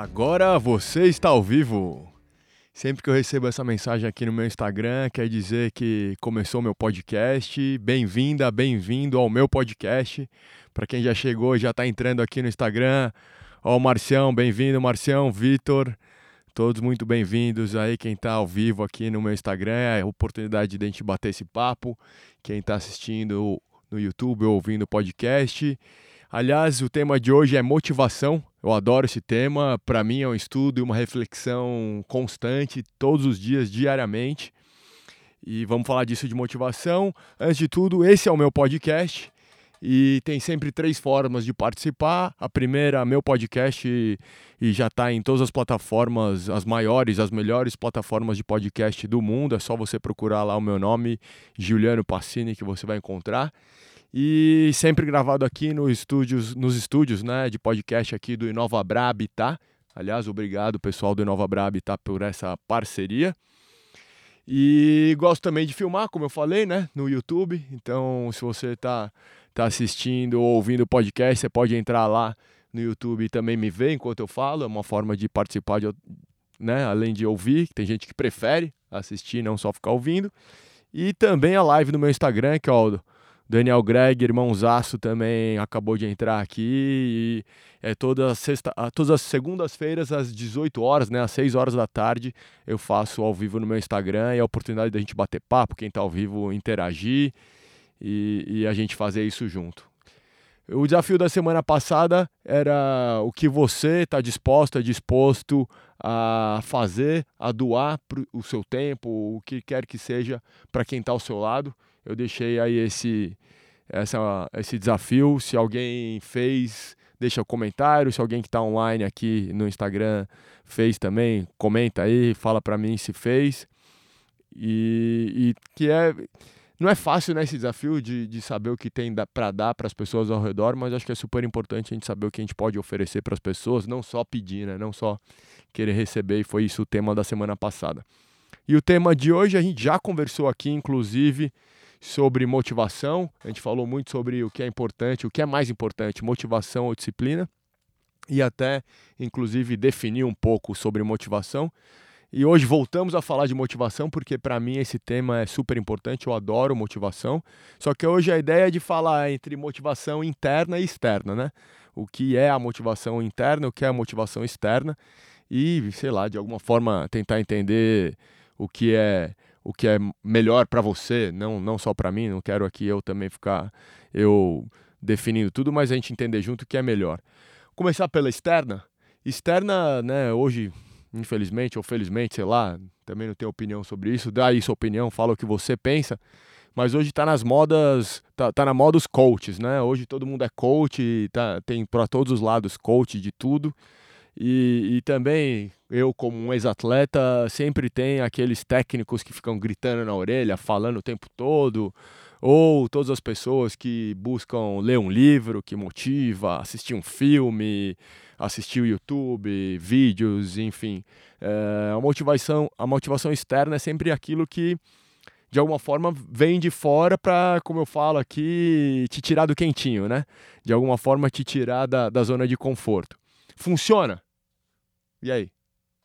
Agora você está ao vivo. Sempre que eu recebo essa mensagem aqui no meu Instagram, quer dizer que começou meu podcast. Bem-vinda, bem-vindo ao meu podcast. Para quem já chegou já está entrando aqui no Instagram, ó, Marcião, bem-vindo, Marcião, Vitor. Todos muito bem-vindos aí, quem está ao vivo aqui no meu Instagram, é a oportunidade de a gente bater esse papo. Quem está assistindo no YouTube ou ouvindo o podcast. Aliás, o tema de hoje é motivação. Eu adoro esse tema. Para mim é um estudo e uma reflexão constante, todos os dias, diariamente. E vamos falar disso de motivação. Antes de tudo, esse é o meu podcast. E tem sempre três formas de participar. A primeira, meu podcast, e já está em todas as plataformas, as maiores, as melhores plataformas de podcast do mundo. É só você procurar lá o meu nome, Juliano Passini, que você vai encontrar e sempre gravado aqui no estúdios, nos estúdios né, de podcast aqui do Inova Bra Habitat. Aliás, obrigado pessoal do Inova Bra Habitat por essa parceria. E gosto também de filmar, como eu falei, né, no YouTube. Então, se você está tá assistindo ou ouvindo o podcast, você pode entrar lá no YouTube e também me ver enquanto eu falo. É uma forma de participar, de, né, além de ouvir. Tem gente que prefere assistir, não só ficar ouvindo. E também a live no meu Instagram, que é o Daniel Greg, irmãozaço, também acabou de entrar aqui. E é toda sexta, todas as segundas-feiras, às 18 horas, né, às 6 horas da tarde, eu faço ao vivo no meu Instagram é a oportunidade da gente bater papo, quem está ao vivo interagir e, e a gente fazer isso junto. O desafio da semana passada era o que você está disposto, disposto a fazer, a doar o seu tempo, o que quer que seja para quem está ao seu lado eu deixei aí esse, essa, esse desafio. Se alguém fez, deixa o um comentário. Se alguém que está online aqui no Instagram fez também, comenta aí, fala para mim se fez. E, e, que é não é fácil né, esse desafio de, de saber o que tem para dar para as pessoas ao redor, mas acho que é super importante a gente saber o que a gente pode oferecer para as pessoas, não só pedir, né, não só querer receber, e foi isso o tema da semana passada. E o tema de hoje a gente já conversou aqui, inclusive, sobre motivação. A gente falou muito sobre o que é importante, o que é mais importante, motivação ou disciplina, e até, inclusive, definir um pouco sobre motivação. E hoje voltamos a falar de motivação, porque para mim esse tema é super importante, eu adoro motivação. Só que hoje a ideia é de falar entre motivação interna e externa, né? O que é a motivação interna, o que é a motivação externa, e, sei lá, de alguma forma tentar entender o que é o que é melhor para você, não, não só para mim, não quero aqui eu também ficar eu definindo tudo, mas a gente entender junto o que é melhor. Começar pela externa. Externa, né, hoje, infelizmente ou felizmente, sei lá, também não tenho opinião sobre isso, dá aí sua opinião, fala o que você pensa, mas hoje tá nas modas, tá, tá na moda os coaches, né? Hoje todo mundo é coach, tá, tem para todos os lados coach de tudo. E, e também eu, como um ex-atleta, sempre tem aqueles técnicos que ficam gritando na orelha, falando o tempo todo, ou todas as pessoas que buscam ler um livro que motiva, assistir um filme, assistir o YouTube, vídeos, enfim. É, a, motivação, a motivação externa é sempre aquilo que, de alguma forma, vem de fora para, como eu falo aqui, te tirar do quentinho, né? De alguma forma, te tirar da, da zona de conforto. Funciona? E aí?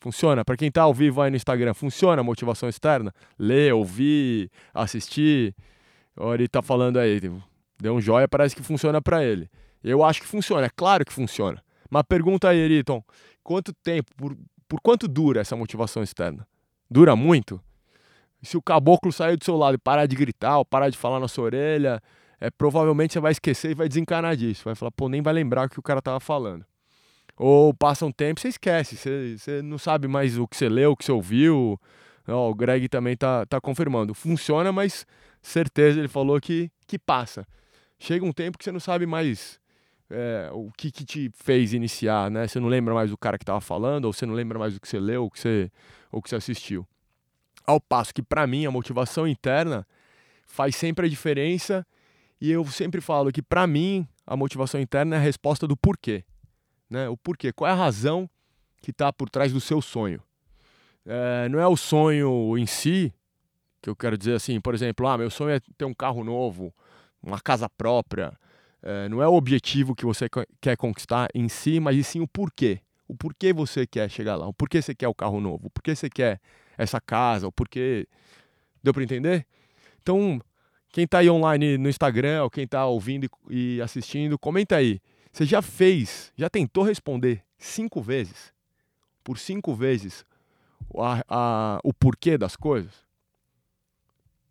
Funciona? Para quem está ao vivo aí no Instagram, funciona a motivação externa? Ler, ouvir, assistir? Olha, ele está falando aí, deu um joia, parece que funciona para ele. Eu acho que funciona, é claro que funciona. Mas pergunta aí, Eriton, quanto tempo, por, por quanto dura essa motivação externa? Dura muito? Se o caboclo sair do seu lado e parar de gritar ou parar de falar na sua orelha, é, provavelmente você vai esquecer e vai desencanar disso. Vai falar, pô, nem vai lembrar o que o cara tava falando. Ou passa um tempo, você esquece, você, você não sabe mais o que você leu, o que você ouviu. o Greg também tá, tá confirmando. Funciona, mas certeza ele falou que, que passa. Chega um tempo que você não sabe mais é, o que, que te fez iniciar, né? Você não lembra mais do cara que estava falando, ou você não lembra mais do que você leu, ou que você, ou que você assistiu. Ao passo que, para mim, a motivação interna faz sempre a diferença. E eu sempre falo que, para mim, a motivação interna é a resposta do porquê. Né? O porquê? Qual é a razão que está por trás do seu sonho? É, não é o sonho em si, que eu quero dizer assim, por exemplo, ah, meu sonho é ter um carro novo, uma casa própria. É, não é o objetivo que você quer conquistar em si, mas e sim o porquê. O porquê você quer chegar lá, o porquê você quer o carro novo, o porquê você quer essa casa, o porquê. Deu para entender? Então, quem está aí online no Instagram, ou quem está ouvindo e assistindo, comenta aí. Você já fez, já tentou responder cinco vezes, por cinco vezes, a, a, o porquê das coisas?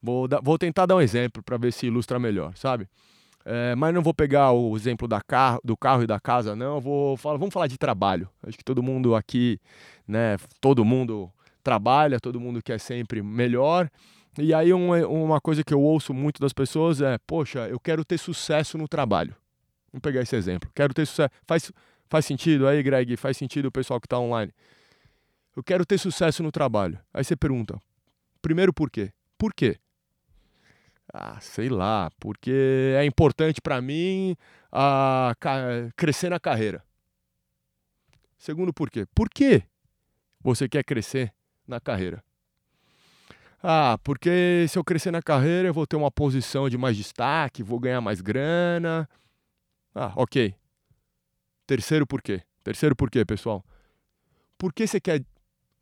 Vou, dar, vou tentar dar um exemplo para ver se ilustra melhor, sabe? É, mas não vou pegar o exemplo da do carro e da casa, não. Vou falar, vamos falar de trabalho. Acho que todo mundo aqui, né? Todo mundo trabalha, todo mundo quer sempre melhor. E aí uma, uma coisa que eu ouço muito das pessoas é, poxa, eu quero ter sucesso no trabalho. Vamos pegar esse exemplo. Quero ter sucesso. Faz, faz sentido aí, Greg? Faz sentido o pessoal que está online? Eu quero ter sucesso no trabalho. Aí você pergunta, primeiro por quê? Por quê? Ah, sei lá, porque é importante para mim a, crescer na carreira. Segundo por quê? Por que você quer crescer na carreira? Ah, porque se eu crescer na carreira eu vou ter uma posição de mais destaque, vou ganhar mais grana. Ah, ok. Terceiro porquê. Terceiro porquê, pessoal. Por que você quer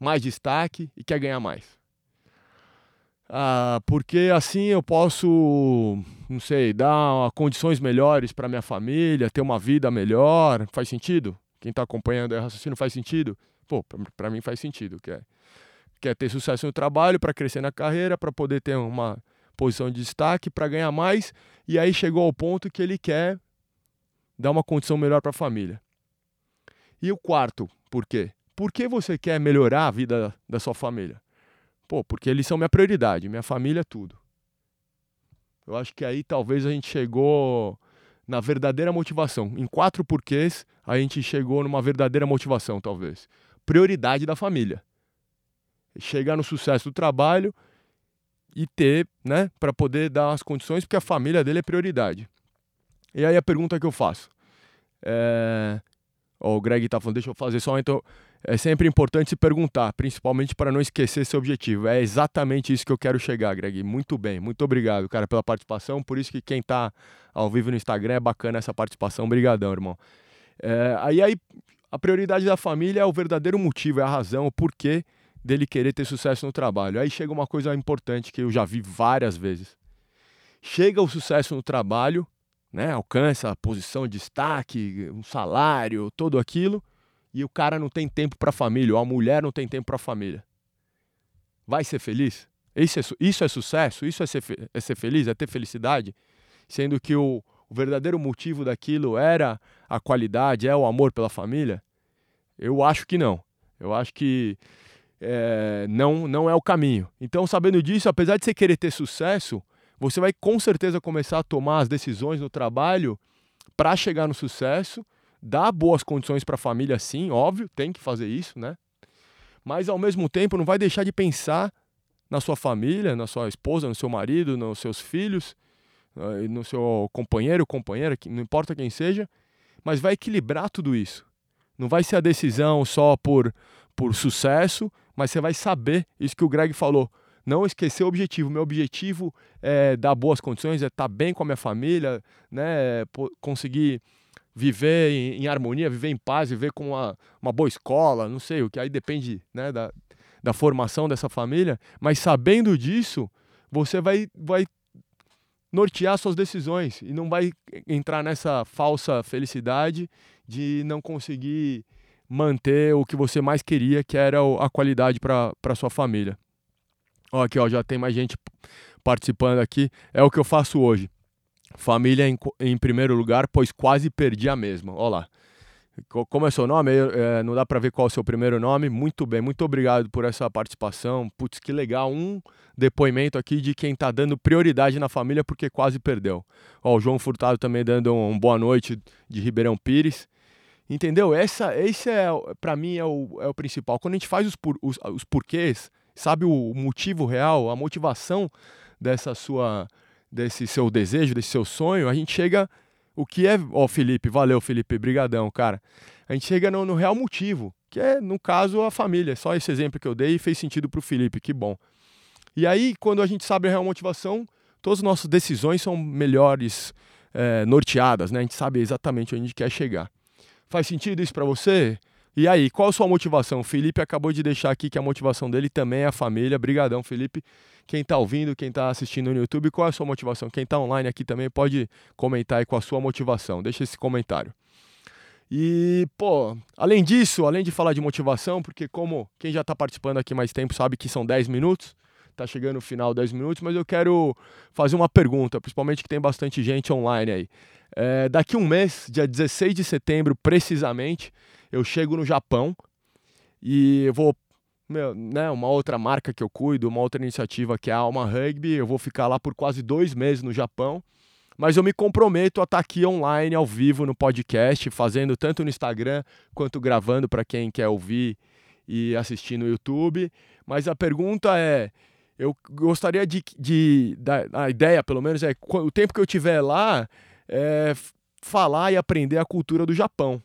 mais destaque e quer ganhar mais? Ah, porque assim eu posso, não sei, dar condições melhores para minha família, ter uma vida melhor. Faz sentido? Quem está acompanhando o raciocínio faz sentido? Pô, para mim faz sentido. Quer, quer ter sucesso no trabalho, para crescer na carreira, para poder ter uma posição de destaque, para ganhar mais. E aí chegou ao ponto que ele quer dar uma condição melhor para a família. E o quarto, por quê? Por que você quer melhorar a vida da sua família? Pô, porque eles são minha prioridade, minha família é tudo. Eu acho que aí talvez a gente chegou na verdadeira motivação. Em quatro porquês, a gente chegou numa verdadeira motivação, talvez. Prioridade da família. Chegar no sucesso do trabalho e ter, né, para poder dar as condições, porque a família dele é prioridade. E aí a pergunta que eu faço. É... Oh, o Greg tá falando, deixa eu fazer só, então é sempre importante se perguntar, principalmente para não esquecer seu objetivo. É exatamente isso que eu quero chegar, Greg. Muito bem, muito obrigado, cara, pela participação. Por isso que quem está ao vivo no Instagram é bacana essa participação. Obrigadão, irmão. É, aí, aí, a prioridade da família é o verdadeiro motivo, é a razão, o porquê dele querer ter sucesso no trabalho. Aí chega uma coisa importante que eu já vi várias vezes. Chega o sucesso no trabalho, né, alcança a posição de destaque, um salário, tudo aquilo e o cara não tem tempo para a família, ou a mulher não tem tempo para a família. Vai ser feliz? Isso é, isso é sucesso? Isso é ser, é ser feliz? É ter felicidade? Sendo que o, o verdadeiro motivo daquilo era a qualidade, é o amor pela família? Eu acho que não. Eu acho que é, não, não é o caminho. Então, sabendo disso, apesar de você querer ter sucesso, você vai com certeza começar a tomar as decisões no trabalho para chegar no sucesso dá boas condições para a família, sim, óbvio, tem que fazer isso, né? Mas ao mesmo tempo não vai deixar de pensar na sua família, na sua esposa, no seu marido, nos seus filhos, eh, no seu companheiro, companheira, não importa quem seja, mas vai equilibrar tudo isso. Não vai ser a decisão só por, por sucesso, mas você vai saber isso que o Greg falou. Não esquecer o objetivo. Meu objetivo é dar boas condições, é estar bem com a minha família, né? conseguir viver em, em, harmonia, viver em paz, viver com uma, uma boa escola, não sei, o que aí depende né, da, da formação dessa família, mas sabendo disso, você vai, vai nortear suas decisões e não vai entrar nessa falsa felicidade de não conseguir manter o que você mais queria, que era a qualidade para sua família. Ó, aqui ó, já tem mais gente participando aqui. É o que eu faço hoje. Família em, em primeiro lugar, pois quase perdi a mesma. Olha lá. Como é seu nome? É, não dá para ver qual é o seu primeiro nome. Muito bem, muito obrigado por essa participação. Putz, que legal. Um depoimento aqui de quem está dando prioridade na família porque quase perdeu. Ó, o João Furtado também dando um boa noite de Ribeirão Pires. Entendeu? Essa, esse é, para mim, é o, é o principal. Quando a gente faz os, por, os, os porquês, sabe o motivo real, a motivação dessa sua desse seu desejo, desse seu sonho, a gente chega. O que é. Ó, Felipe, valeu, Felipe, brigadão, cara. A gente chega no, no, real motivo, que é, no caso, a família. Só esse exemplo que eu dei fez sentido pro Felipe, que bom. E aí, quando a gente sabe a real motivação, todas as nossas decisões são melhores é, norteadas, né? A gente sabe exatamente onde a gente quer chegar. Faz sentido isso para você? E aí, qual a sua motivação? O Felipe acabou de deixar aqui que a motivação dele também é a família. Brigadão, Felipe. Quem está ouvindo, quem está assistindo no YouTube, qual é a sua motivação? Quem está online aqui também pode comentar aí com a sua motivação. Deixa esse comentário. E, pô, além disso, além de falar de motivação, porque como quem já está participando aqui mais tempo sabe que são 10 minutos, tá chegando o final 10 minutos, mas eu quero fazer uma pergunta, principalmente que tem bastante gente online aí. É, daqui um mês, dia 16 de setembro, precisamente, eu chego no Japão e vou. Meu, né, uma outra marca que eu cuido, uma outra iniciativa que é a Alma Rugby. Eu vou ficar lá por quase dois meses no Japão. Mas eu me comprometo a estar tá aqui online, ao vivo, no podcast, fazendo tanto no Instagram quanto gravando para quem quer ouvir e assistir no YouTube. Mas a pergunta é: eu gostaria de, de, da, a ideia, pelo menos, é o tempo que eu tiver lá, é, falar e aprender a cultura do Japão.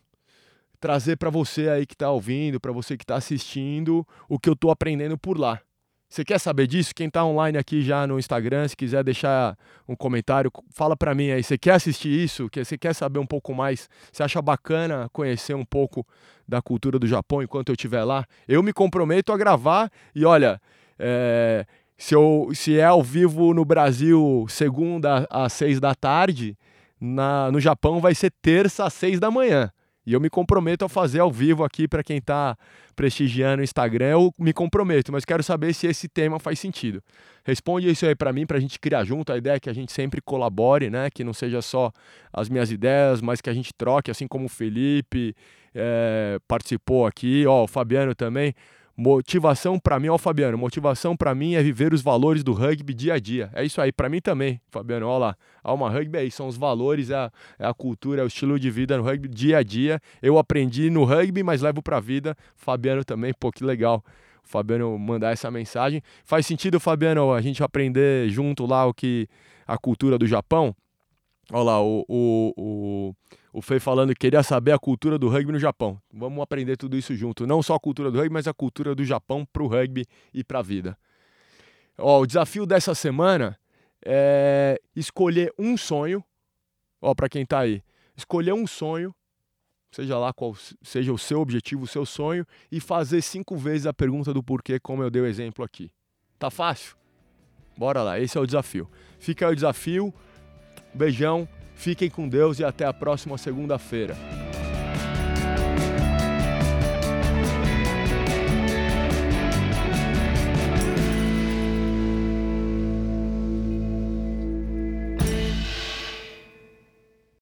Trazer para você aí que está ouvindo, para você que está assistindo, o que eu estou aprendendo por lá. Você quer saber disso? Quem está online aqui já no Instagram, se quiser deixar um comentário, fala para mim aí. Você quer assistir isso? Você quer saber um pouco mais? Você acha bacana conhecer um pouco da cultura do Japão enquanto eu estiver lá? Eu me comprometo a gravar e olha, é, se, eu, se é ao vivo no Brasil segunda às seis da tarde, na, no Japão vai ser terça às seis da manhã. E eu me comprometo a fazer ao vivo aqui para quem está prestigiando o Instagram. Eu me comprometo, mas quero saber se esse tema faz sentido. Responde isso aí para mim, para a gente criar junto. A ideia é que a gente sempre colabore, né? Que não seja só as minhas ideias, mas que a gente troque, assim como o Felipe é, participou aqui. Ó, o Fabiano também. Motivação para mim, ó Fabiano, motivação para mim é viver os valores do rugby dia a dia. É isso aí, para mim também, Fabiano, ó lá. Alma Rugby é isso, são os valores, é a, é a, cultura, é o estilo de vida no rugby dia a dia. Eu aprendi no rugby, mas levo para a vida. Fabiano também, pô, que legal. O Fabiano mandar essa mensagem. Faz sentido, Fabiano, a gente aprender junto lá o que a cultura do Japão? Olha lá, o, o, o o Fei falando que queria saber a cultura do rugby no Japão. Vamos aprender tudo isso junto. Não só a cultura do rugby, mas a cultura do Japão para o rugby e para a vida. Ó, o desafio dessa semana é escolher um sonho. Ó, para quem está aí, escolher um sonho, seja lá qual seja o seu objetivo, o seu sonho, e fazer cinco vezes a pergunta do porquê, como eu dei o exemplo aqui. Tá fácil? Bora lá, esse é o desafio. Fica aí o desafio. Beijão. Fiquem com Deus e até a próxima segunda-feira.